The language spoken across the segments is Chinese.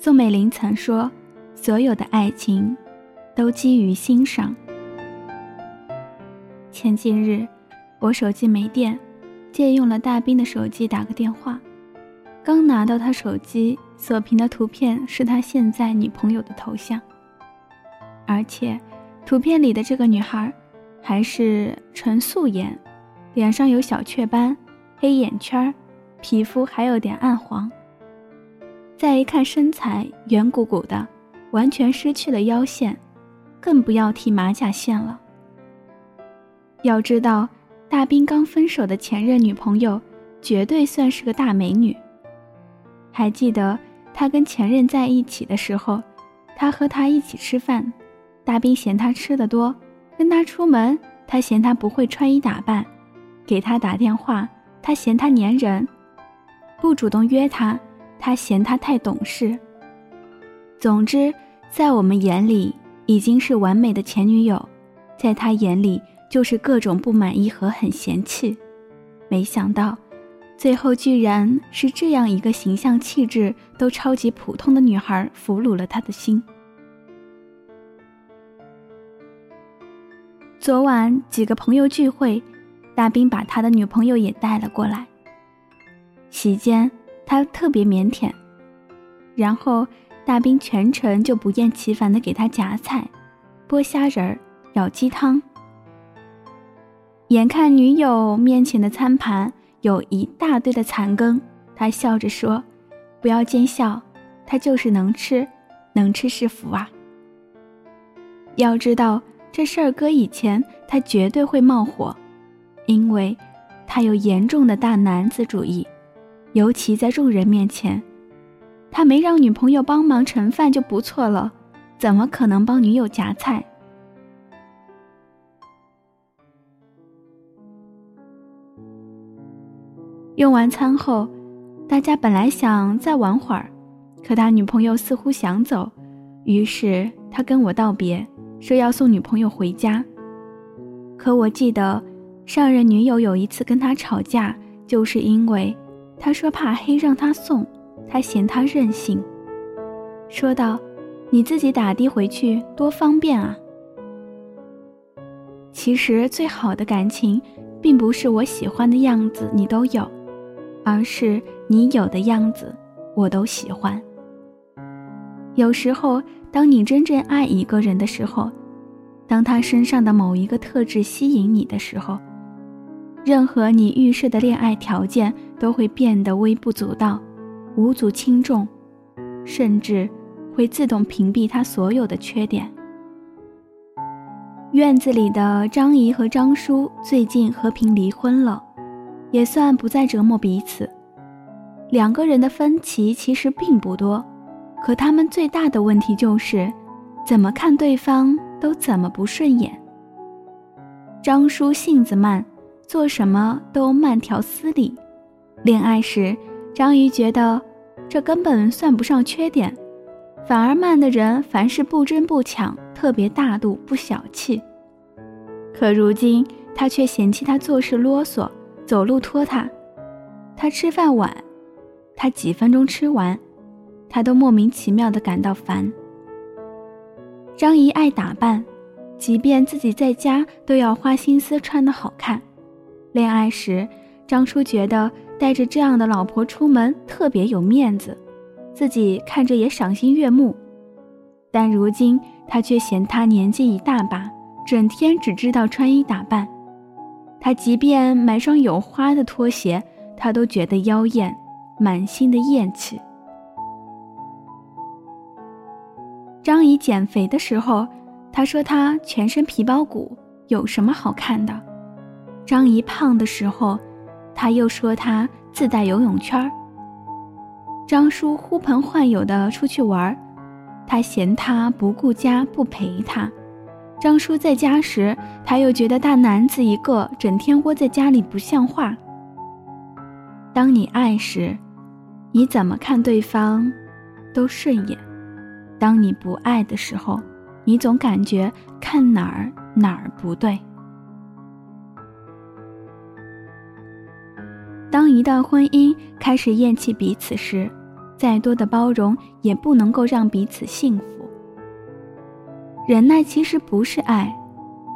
宋美龄曾说：“所有的爱情，都基于欣赏。”前几日，我手机没电，借用了大兵的手机打个电话。刚拿到他手机，锁屏的图片是他现在女朋友的头像，而且，图片里的这个女孩，还是纯素颜，脸上有小雀斑，黑眼圈，皮肤还有点暗黄。再一看身材，圆鼓鼓的，完全失去了腰线，更不要提马甲线了。要知道，大兵刚分手的前任女朋友，绝对算是个大美女。还记得他跟前任在一起的时候，他和他一起吃饭，大兵嫌他吃的多；跟他出门，他嫌他不会穿衣打扮；给他打电话，他嫌他粘人；不主动约他，他嫌他太懂事。总之，在我们眼里已经是完美的前女友，在他眼里就是各种不满意和很嫌弃。没想到。最后居然是这样一个形象气质都超级普通的女孩俘虏了他的心。昨晚几个朋友聚会，大兵把他的女朋友也带了过来。席间他特别腼腆，然后大兵全程就不厌其烦的给他夹菜、剥虾仁儿、舀鸡汤。眼看女友面前的餐盘。有一大堆的残羹，他笑着说：“不要见笑，他就是能吃，能吃是福啊。”要知道这事儿搁以前，他绝对会冒火，因为他有严重的大男子主义，尤其在众人面前，他没让女朋友帮忙盛饭就不错了，怎么可能帮女友夹菜？用完餐后，大家本来想再玩会儿，可他女朋友似乎想走，于是他跟我道别，说要送女朋友回家。可我记得上任女友有一次跟他吵架，就是因为他说怕黑让他送，他嫌他任性，说道：“你自己打的回去多方便啊。”其实最好的感情，并不是我喜欢的样子你都有。而是你有的样子，我都喜欢。有时候，当你真正爱一个人的时候，当他身上的某一个特质吸引你的时候，任何你预设的恋爱条件都会变得微不足道、无足轻重，甚至会自动屏蔽他所有的缺点。院子里的张姨和张叔最近和平离婚了。也算不再折磨彼此。两个人的分歧其实并不多，可他们最大的问题就是，怎么看对方都怎么不顺眼。张叔性子慢，做什么都慢条斯理。恋爱时，张瑜觉得这根本算不上缺点，反而慢的人凡事不争不抢，特别大度不小气。可如今，他却嫌弃他做事啰嗦。走路拖沓，他吃饭晚，他几分钟吃完，他都莫名其妙的感到烦。张姨爱打扮，即便自己在家都要花心思穿得好看。恋爱时，张叔觉得带着这样的老婆出门特别有面子，自己看着也赏心悦目。但如今他却嫌她年纪一大把，整天只知道穿衣打扮。他即便买双有花的拖鞋，他都觉得妖艳，满心的厌弃。张姨减肥的时候，他说她全身皮包骨，有什么好看的？张姨胖的时候，他又说她自带游泳圈儿。张叔呼朋唤友的出去玩儿，他嫌他不顾家不陪他。张叔在家时，他又觉得大男子一个，整天窝在家里不像话。当你爱时，你怎么看对方都顺眼；当你不爱的时候，你总感觉看哪儿哪儿不对。当一段婚姻开始厌弃彼此时，再多的包容也不能够让彼此幸福。忍耐其实不是爱，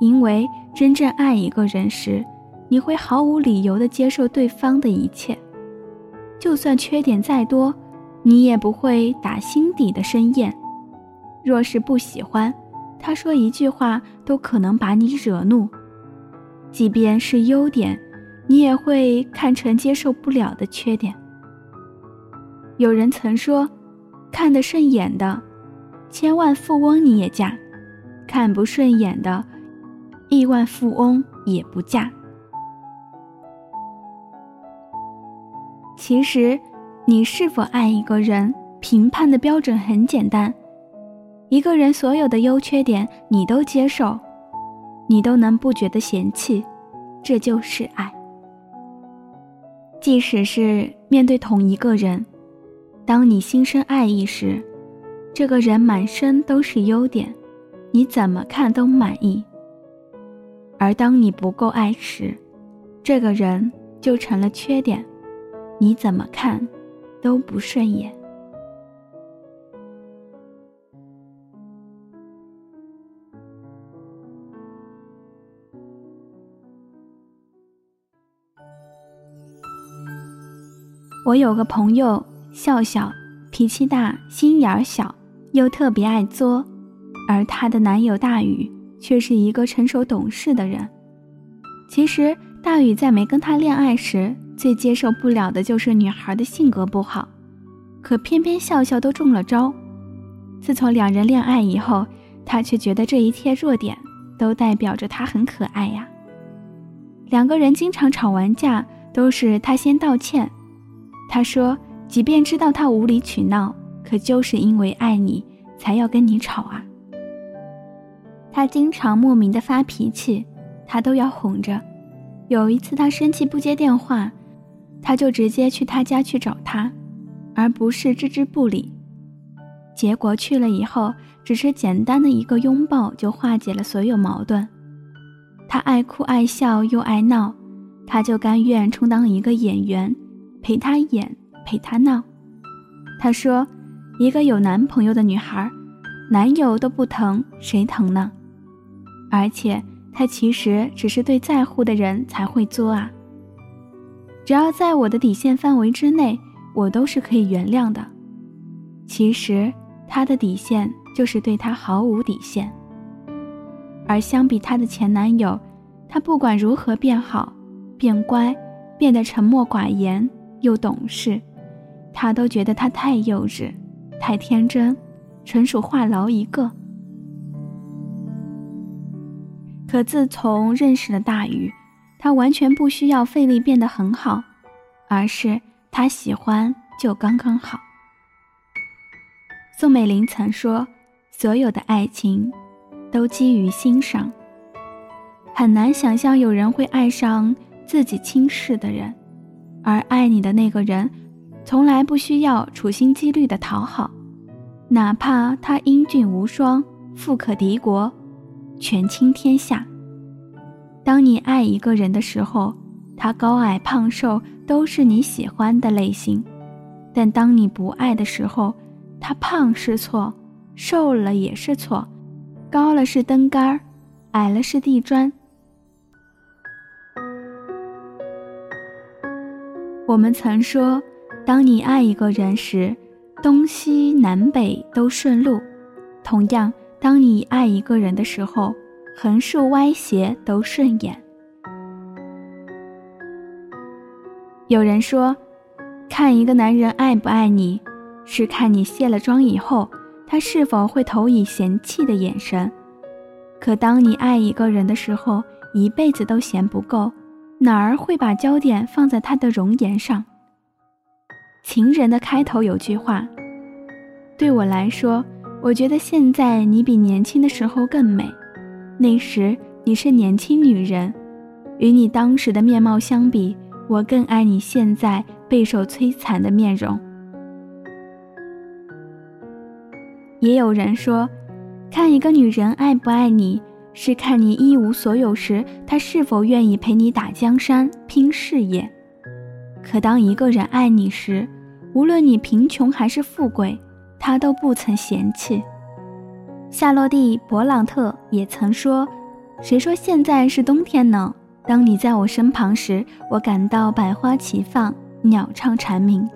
因为真正爱一个人时，你会毫无理由的接受对方的一切，就算缺点再多，你也不会打心底的深厌。若是不喜欢，他说一句话都可能把你惹怒；即便是优点，你也会看成接受不了的缺点。有人曾说：“看得顺眼的，千万富翁你也嫁；看不顺眼的，亿万富翁也不嫁。”其实，你是否爱一个人，评判的标准很简单：一个人所有的优缺点你都接受，你都能不觉得嫌弃，这就是爱。即使是面对同一个人。当你心生爱意时，这个人满身都是优点，你怎么看都满意；而当你不够爱时，这个人就成了缺点，你怎么看都不顺眼。我有个朋友。笑笑，脾气大，心眼儿小，又特别爱作，而她的男友大宇却是一个成熟懂事的人。其实，大宇在没跟她恋爱时，最接受不了的就是女孩的性格不好，可偏偏笑笑都中了招。自从两人恋爱以后，他却觉得这一切弱点都代表着他很可爱呀。两个人经常吵完架，都是他先道歉。他说。即便知道他无理取闹，可就是因为爱你，才要跟你吵啊。他经常莫名的发脾气，他都要哄着。有一次他生气不接电话，他就直接去他家去找他，而不是置之不理。结果去了以后，只是简单的一个拥抱就化解了所有矛盾。他爱哭爱笑又爱闹，他就甘愿充当一个演员，陪他演。陪他闹，他说：“一个有男朋友的女孩，男友都不疼，谁疼呢？而且他其实只是对在乎的人才会作啊。只要在我的底线范围之内，我都是可以原谅的。其实他的底线就是对他毫无底线。而相比他的前男友，他不管如何变好、变乖、变得沉默寡言又懂事。”他都觉得他太幼稚，太天真，纯属话痨一个。可自从认识了大宇，他完全不需要费力变得很好，而是他喜欢就刚刚好。宋美龄曾说：“所有的爱情，都基于欣赏。很难想象有人会爱上自己轻视的人，而爱你的那个人。”从来不需要处心积虑的讨好，哪怕他英俊无双、富可敌国、权倾天下。当你爱一个人的时候，他高矮胖瘦都是你喜欢的类型；但当你不爱的时候，他胖是错，瘦了也是错，高了是灯杆，矮了是地砖。我们曾说。当你爱一个人时，东西南北都顺路；同样，当你爱一个人的时候，横竖歪斜都顺眼。有人说，看一个男人爱不爱你，是看你卸了妆以后，他是否会投以嫌弃的眼神。可当你爱一个人的时候，一辈子都嫌不够，哪儿会把焦点放在他的容颜上？情人的开头有句话：“对我来说，我觉得现在你比年轻的时候更美。那时你是年轻女人，与你当时的面貌相比，我更爱你现在备受摧残的面容。”也有人说，看一个女人爱不爱你，是看你一无所有时，他是否愿意陪你打江山、拼事业。可当一个人爱你时，无论你贫穷还是富贵，他都不曾嫌弃。夏洛蒂·勃朗特也曾说：“谁说现在是冬天呢？当你在我身旁时，我感到百花齐放，鸟唱蝉鸣。”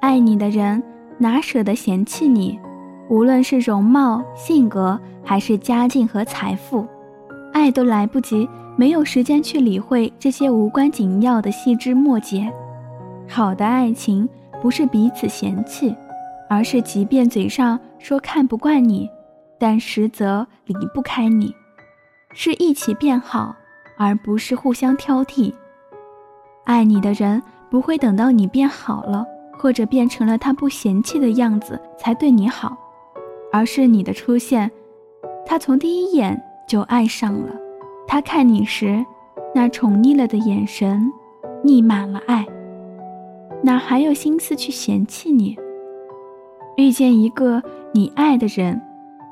爱你的人哪舍得嫌弃你？无论是容貌、性格，还是家境和财富，爱都来不及，没有时间去理会这些无关紧要的细枝末节。好的爱情不是彼此嫌弃。而是，即便嘴上说看不惯你，但实则离不开你，是一起变好，而不是互相挑剔。爱你的人不会等到你变好了，或者变成了他不嫌弃的样子才对你好，而是你的出现，他从第一眼就爱上了。他看你时，那宠溺了的眼神，溢满了爱，哪还有心思去嫌弃你？遇见一个你爱的人，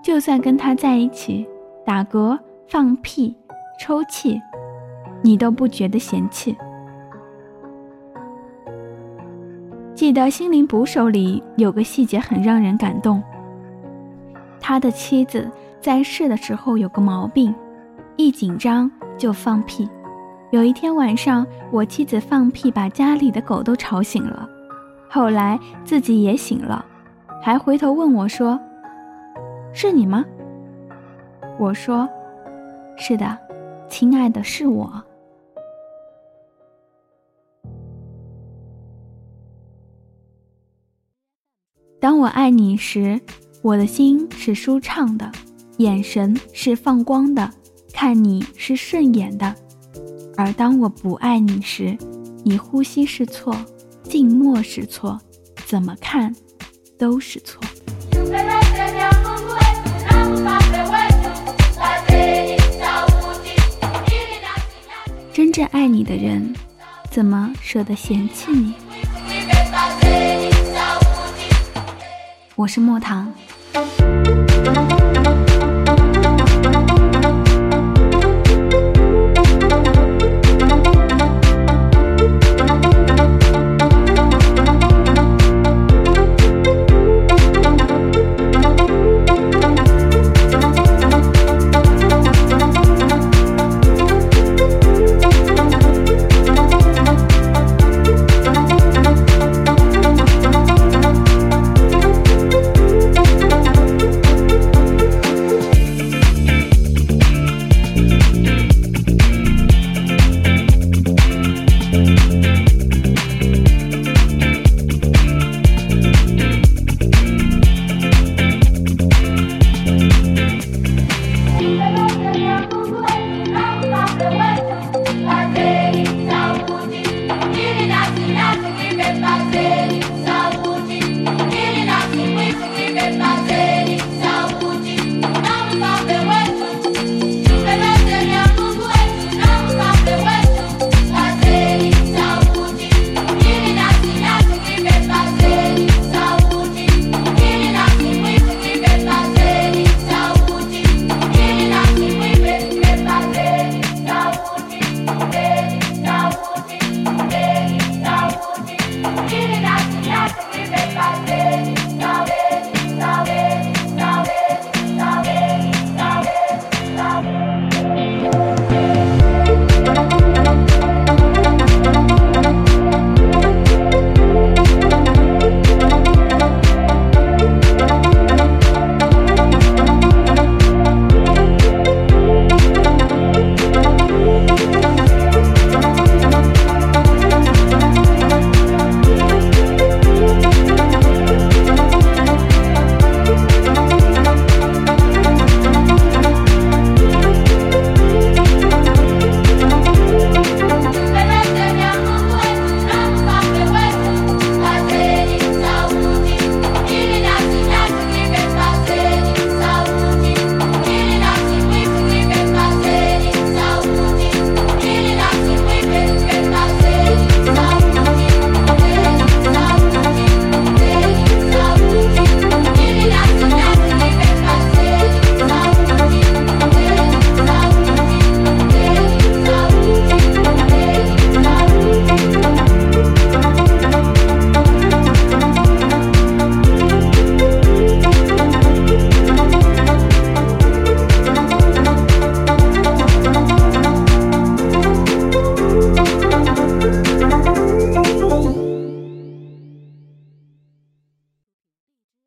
就算跟他在一起打嗝、放屁、抽泣，你都不觉得嫌弃。记得《心灵捕手》里有个细节很让人感动。他的妻子在世的时候有个毛病，一紧张就放屁。有一天晚上，我妻子放屁把家里的狗都吵醒了，后来自己也醒了。还回头问我说：“是你吗？”我说：“是的，亲爱的，是我。”当我爱你时，我的心是舒畅的，眼神是放光的，看你是顺眼的；而当我不爱你时，你呼吸是错，静默是错，怎么看？都是错。真正爱你的人，怎么舍得嫌弃你？我是莫唐。